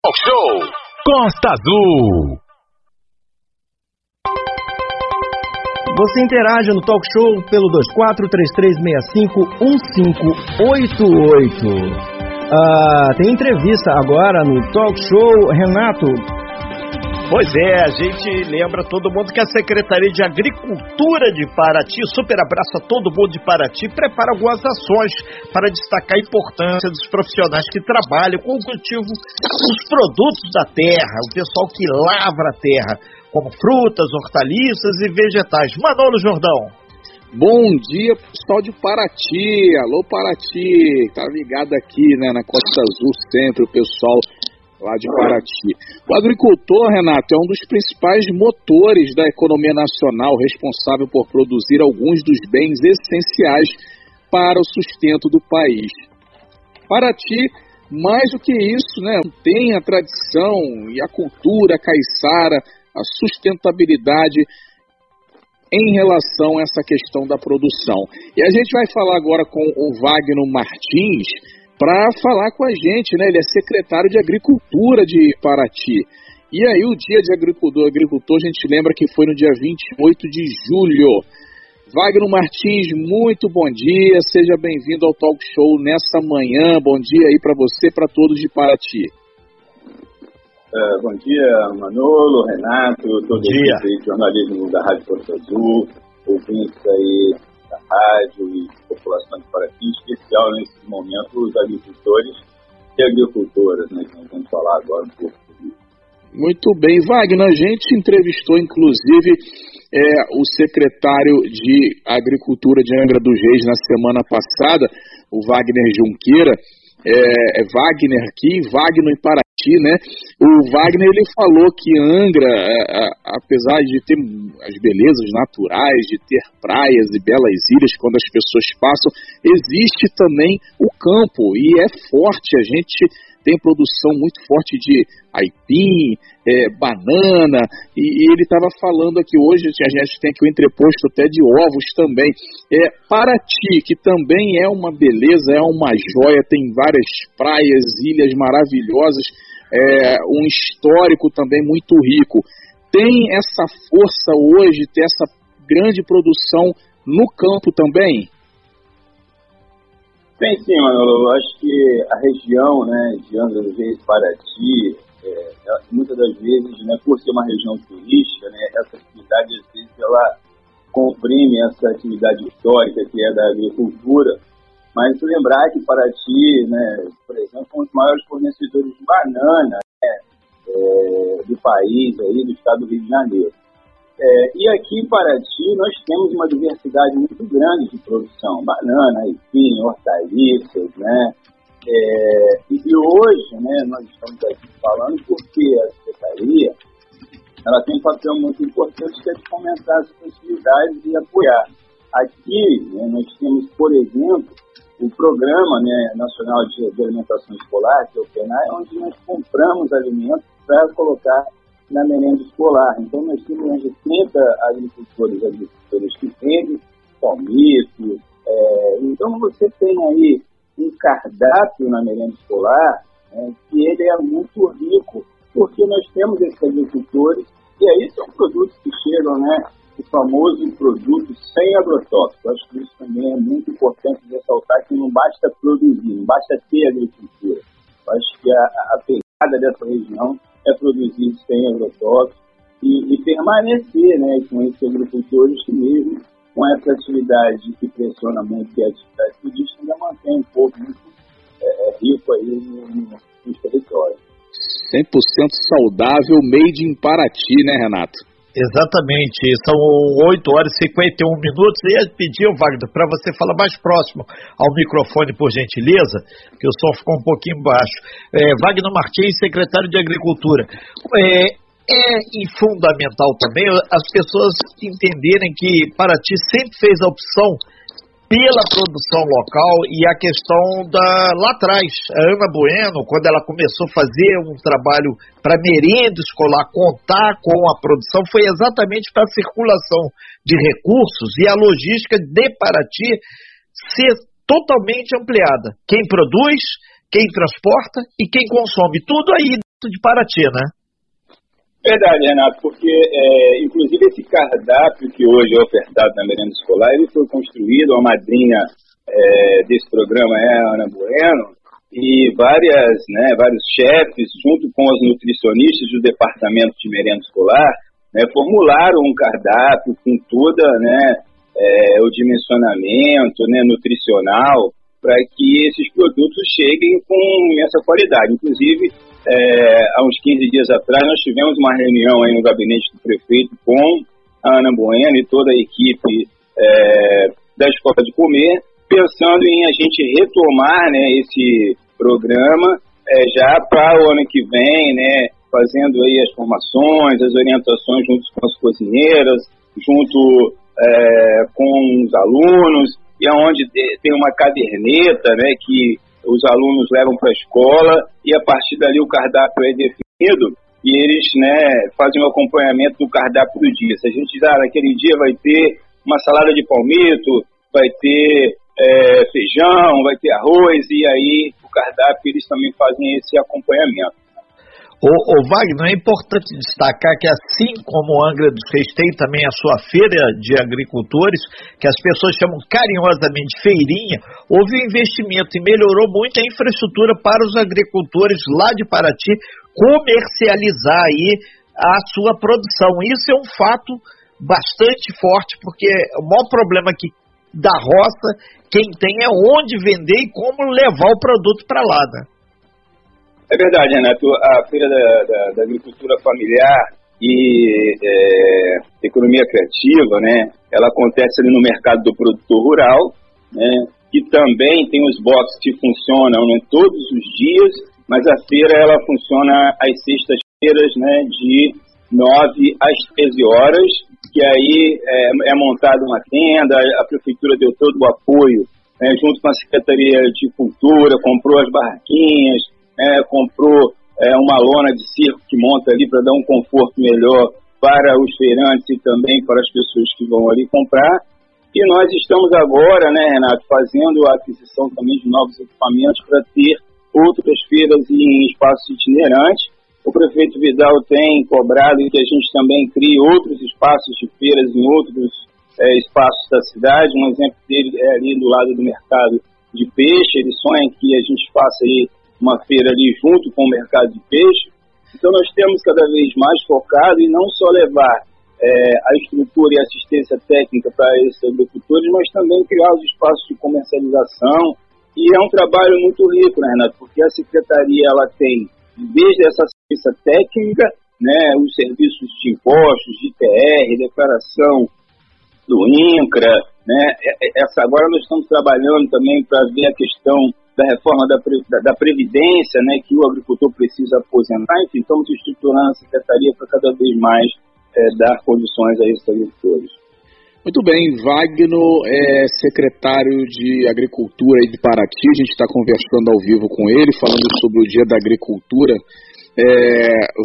Talk Show Costa Azul. Você interage no talk show pelo 2433651588. Ah, tem entrevista agora no talk show. Renato, Pois é, a gente lembra todo mundo que a Secretaria de Agricultura de Paraty, super abraço a todo mundo de Paraty, prepara algumas ações para destacar a importância dos profissionais que trabalham com o cultivo dos produtos da terra, o pessoal que lavra a terra, como frutas, hortaliças e vegetais. Manolo Jordão. Bom dia, pessoal de Paraty. Alô, Paraty. Tá ligado aqui, né, na Costa Azul sempre, o pessoal lá de Paraty. O agricultor, Renato, é um dos principais motores da economia nacional, responsável por produzir alguns dos bens essenciais para o sustento do país. Paraty, mais do que isso, né, tem a tradição e a cultura caiçara, a sustentabilidade em relação a essa questão da produção. E a gente vai falar agora com o Wagner Martins, para falar com a gente, né? Ele é secretário de Agricultura de Paraty. E aí o dia de agricultor, agricultor, a gente lembra que foi no dia 28 de julho. Wagner Martins, muito bom dia, seja bem-vindo ao Talk Show nessa manhã. Bom dia aí para você, para todos de Paraty. Uh, bom dia, Manolo, Renato, todos os jornalismo da Rádio Porto Azul, ouvintes aí da rádio e população de Paraty, especial nesse momento os agricultores e agricultoras, né, que nós vamos falar agora um pouco sobre isso. Muito bem, Wagner, a gente entrevistou inclusive é, o secretário de Agricultura de Angra dos Reis na semana passada, o Wagner Junqueira, é, é Wagner aqui, Wagner em Né? O Wagner ele falou que Angra, é, é, apesar de ter as belezas naturais, de ter praias e belas ilhas quando as pessoas passam, existe também o campo e é forte. A gente tem produção muito forte de aipim, é, banana, e, e ele estava falando aqui hoje, a gente tem aqui o entreposto até de ovos também. É, Paraty, que também é uma beleza, é uma joia, tem várias praias, ilhas maravilhosas, é, um histórico também muito rico. Tem essa força hoje, ter essa grande produção no campo também? Tem sim, Manolo. Eu acho que a região né, de Angra dos Reis, Paraty, é, muitas das vezes, né, por ser uma região turística, né, essa atividade, às vezes, ela comprime essa atividade histórica que é da agricultura. Mas lembrar que Paraty, né, por exemplo, é um dos maiores fornecedores de banana né, é, do país, aí, do estado do Rio de Janeiro. É, e aqui em Paraty nós temos uma diversidade muito grande de produção, banana, enfim, hortaliças, né? É, e hoje, né, nós estamos aqui falando porque a Secretaria ela tem um papel muito importante que é de fomentar as possibilidades e apoiar. Aqui né, nós temos, por exemplo, o Programa né, Nacional de Alimentação Escolar, que é o PENAI, onde nós compramos alimentos para colocar na merenda escolar. Então, nós temos mais de 30 agricultores agricultores que vendem palmito. É, então, você tem aí um cardápio na merenda escolar é, que ele é muito rico, porque nós temos esses agricultores e aí são produtos que chegam, né, o famoso produto sem agrotóxico. Acho que isso também é muito importante ressaltar que não basta produzir, não basta ter agricultura. Acho que a, a pegada dessa região é produzir sem agrotóxicos e, e, permanecer né, com esses agricultores que mesmo com essa atividade que pressiona muito, que é a atividade turística, ainda mantém um pouco muito é, é rico aí no, nos territórios. 100% saudável, made in Paraty, né, Renato? Exatamente, são 8 horas e 51 minutos. E eu pedi, Wagner, para você falar mais próximo ao microfone, por gentileza, que o som ficou um pouquinho baixo. É, Wagner Martins, secretário de Agricultura. É, é fundamental também as pessoas entenderem que Paraty sempre fez a opção pela produção local e a questão da lá atrás, a Ana Bueno, quando ela começou a fazer um trabalho para merenda escolar, contar com a produção, foi exatamente para a circulação de recursos e a logística de Paraty ser totalmente ampliada. Quem produz, quem transporta e quem consome, tudo aí de Paraty, né? Verdade, Renato, porque é, inclusive esse cardápio que hoje é ofertado na merenda escolar, ele foi construído, a madrinha é, desse programa é a Ana Bueno, e várias, né, vários chefes, junto com os nutricionistas do departamento de merenda escolar, né, formularam um cardápio com toda né, é, o dimensionamento né, nutricional para que esses produtos cheguem com essa qualidade. Inclusive, é, há uns 15 dias atrás, nós tivemos uma reunião aí no gabinete do prefeito com a Ana Bueno e toda a equipe é, da Escola de Comer, pensando em a gente retomar né, esse programa é, já para o ano que vem, né, fazendo aí as formações, as orientações junto com as cozinheiras, junto é, com os alunos, e aonde tem uma caderneta né, que os alunos levam para a escola e a partir dali o cardápio é definido e eles né, fazem o acompanhamento do cardápio do dia. Se a gente diz, ah, naquele dia vai ter uma salada de palmito, vai ter é, feijão, vai ter arroz, e aí o cardápio eles também fazem esse acompanhamento. O, o Wagner, é importante destacar que assim como Angra dos Reis tem também a sua feira de agricultores, que as pessoas chamam carinhosamente feirinha, houve um investimento e melhorou muito a infraestrutura para os agricultores lá de Paraty comercializar aí a sua produção. Isso é um fato bastante forte, porque o maior problema que da roça, quem tem é onde vender e como levar o produto para lá. Né? É verdade, Renato. A Feira da, da, da Agricultura Familiar e é, Economia Criativa, né? Ela acontece ali no mercado do produtor rural, né? E também tem os boxes que funcionam né, todos os dias, mas a feira ela funciona às sextas-feiras, né? De 9 às 13 horas, que aí é, é montada uma tenda, a prefeitura deu todo o apoio, né, junto com a Secretaria de Cultura, comprou as barraquinhas, é, comprou é, uma lona de circo que monta ali para dar um conforto melhor para os feirantes e também para as pessoas que vão ali comprar. E nós estamos agora, né, Renato, fazendo a aquisição também de novos equipamentos para ter outras feiras em espaços itinerantes. O prefeito Vidal tem cobrado que a gente também crie outros espaços de feiras em outros é, espaços da cidade. Um exemplo dele é ali do lado do mercado de peixe. Ele sonha que a gente faça aí uma feira ali junto com o mercado de peixe. Então nós temos cada vez mais focado em não só levar é, a estrutura e assistência técnica para esses agricultores, mas também criar os espaços de comercialização. E é um trabalho muito rico, né, Renato? Porque a secretaria ela tem desde essa assistência técnica, né, os serviços de impostos, de ITR, declaração do INCRA, né, essa, agora nós estamos trabalhando também para ver a questão da reforma da, da, Previdência, né, que o agricultor precisa aposentar, enfim, estamos estruturando a Secretaria para cada vez mais é, dar condições a esses agricultores. Muito bem, Wagner é secretário de Agricultura de Paraty, a gente está conversando ao vivo com ele, falando sobre o Dia da Agricultura. É,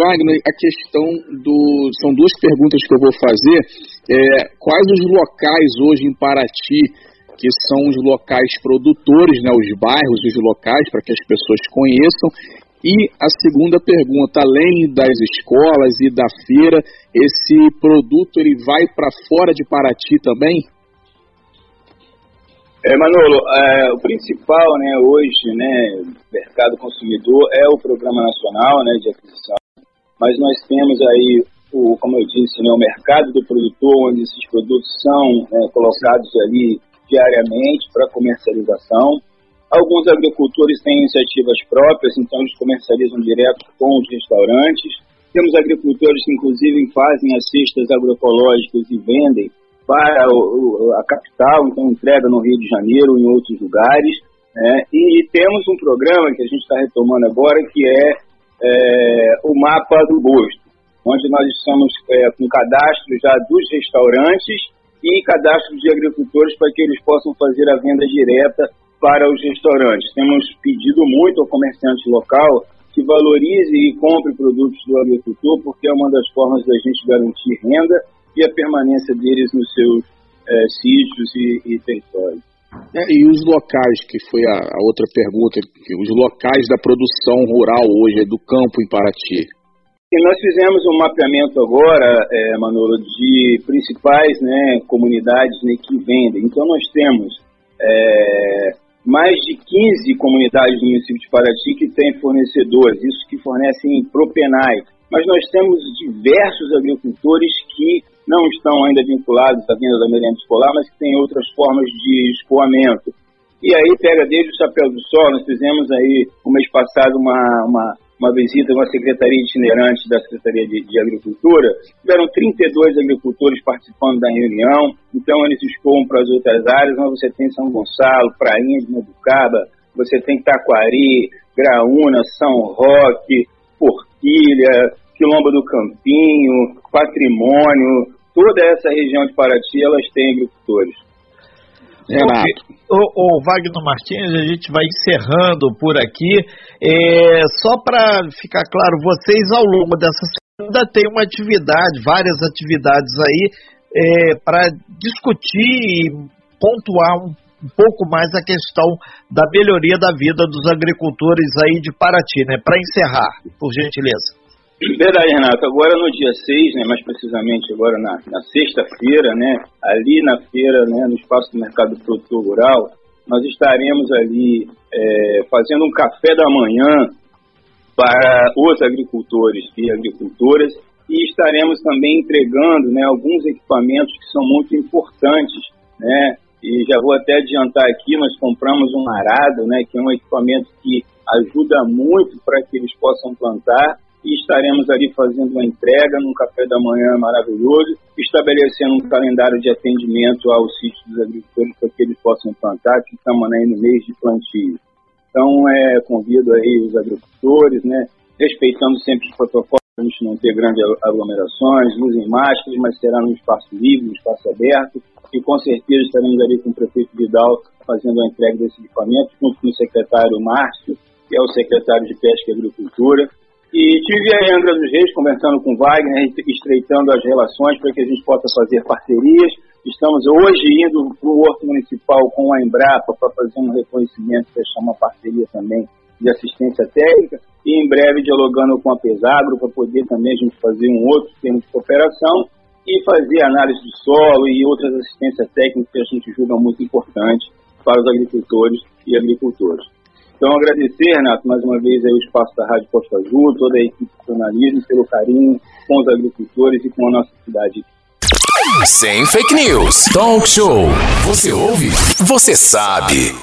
Wagner, a questão do. São duas perguntas que eu vou fazer. É, quais os locais hoje em Paraty que são os locais produtores, né, os bairros, os locais, para que as pessoas conheçam. E a segunda pergunta, além das escolas e da feira, esse produto ele vai para fora de Paraty também? É, Manolo, é, o principal né, hoje, né, mercado consumidor, é o Programa Nacional né, de Aquisição, mas nós temos aí, o, como eu disse, né, o mercado do produtor, onde esses produtos são né, colocados ali diariamente para comercialização. Alguns agricultores têm iniciativas próprias, então eles comercializam direto com os restaurantes. Temos agricultores que, inclusive, fazem as cestas agroecológicas e vendem para a capital, então entrega no Rio de Janeiro, em outros lugares. Né? E temos um programa que a gente está retomando agora, que é, é, o Mapa do Gosto, onde nós estamos é, com cadastro já dos restaurantes e cadastro de agricultores para que eles possam fazer a venda direta para os restaurantes. Temos pedido muito ao comerciante local que valorize e compre produtos do agricultor, porque é uma das formas da gente garantir renda e a permanência deles nos seus é, sítios e, e territórios. É, e os locais, que foi a, a outra pergunta, os locais da produção rural hoje, do campo em Paraty? E nós fizemos um mapeamento agora, é, Manolo, de principais né, comunidades né, que vendem. Então nós temos é, mais de 15 comunidades do município de Paraty que têm fornecedores, isso que fornecem propenai. Mas nós temos diversos agricultores que não estão ainda vinculados à venda da merenda escolar, mas que têm outras formas de escoamento. E aí pega desde o chapéu do sol, nós fizemos aí, o mês passado, uma, uma, uma visita a uma secretaria itinerante da Secretaria de, de, Agricultura. Tiveram 32 agricultores participando da reunião, então eles escoam para as outras áreas, mas você tem São Gonçalo, Prainha de Mabucaba, você tem Taquari, Graúna, São Roque, Porquilha, Quilombo do Campinho, Patrimônio, toda essa região de Paraty, elas têm agricultores. O, o, Wagner Martins, a gente vai encerrando por aqui. É, só para ficar claro, vocês ao longo dessa semana têm uma atividade, várias atividades aí, é, para discutir e pontuar um, um, pouco mais a questão da melhoria da vida dos agricultores aí de Paraty, né? Para encerrar, por gentileza. Verdade, Renato. Agora no dia 6, né, mais precisamente agora na, na sexta-feira, né, ali na feira, né, no espaço do Mercado Produtor Rural, nós estaremos ali é, fazendo um café da manhã para os agricultores e agricultoras e estaremos também entregando né, alguns equipamentos que são muito importantes, né, e já vou até adiantar aqui, nós compramos um arado, né, que é um equipamento que ajuda muito para que eles possam plantar e estaremos ali fazendo uma entrega num café da manhã maravilhoso, estabelecendo um calendário de atendimento aos sítios dos agricultores para que eles possam plantar, que estamos aí no mês de plantio. Então, é, convido aí os agricultores, né, respeitando sempre os protocolos, a gente não ter grandes aglomerações, usem máscaras, mas será no espaço livre, no espaço aberto, e com certeza estaremos ali com o prefeito Vidal fazendo a entrega desse equipamento, junto com o secretário Márcio, que é o secretário de Pesca e Agricultura, e tive aí Angra dos Reis conversando com Wagner, estreitando as relações para que a gente possa fazer parcerias. Estamos hoje indo para o Horto Municipal com a Embrapa para fazer um reconhecimento, fechar uma parceria também de assistência técnica e em breve dialogando com a Pesagro para poder também a gente fazer um outro termo de cooperação e fazer análise do solo e outras assistências técnicas que a gente julga muito importante para os agricultores e agricultoras. Então, agradecer, Renato, mais uma vez aí o espaço da Rádio Costa Azul, toda a equipe de jornalismo, pelo carinho com os agricultores e com a nossa cidade. Sem fake news. Talk show. Você ouve? Você sabe.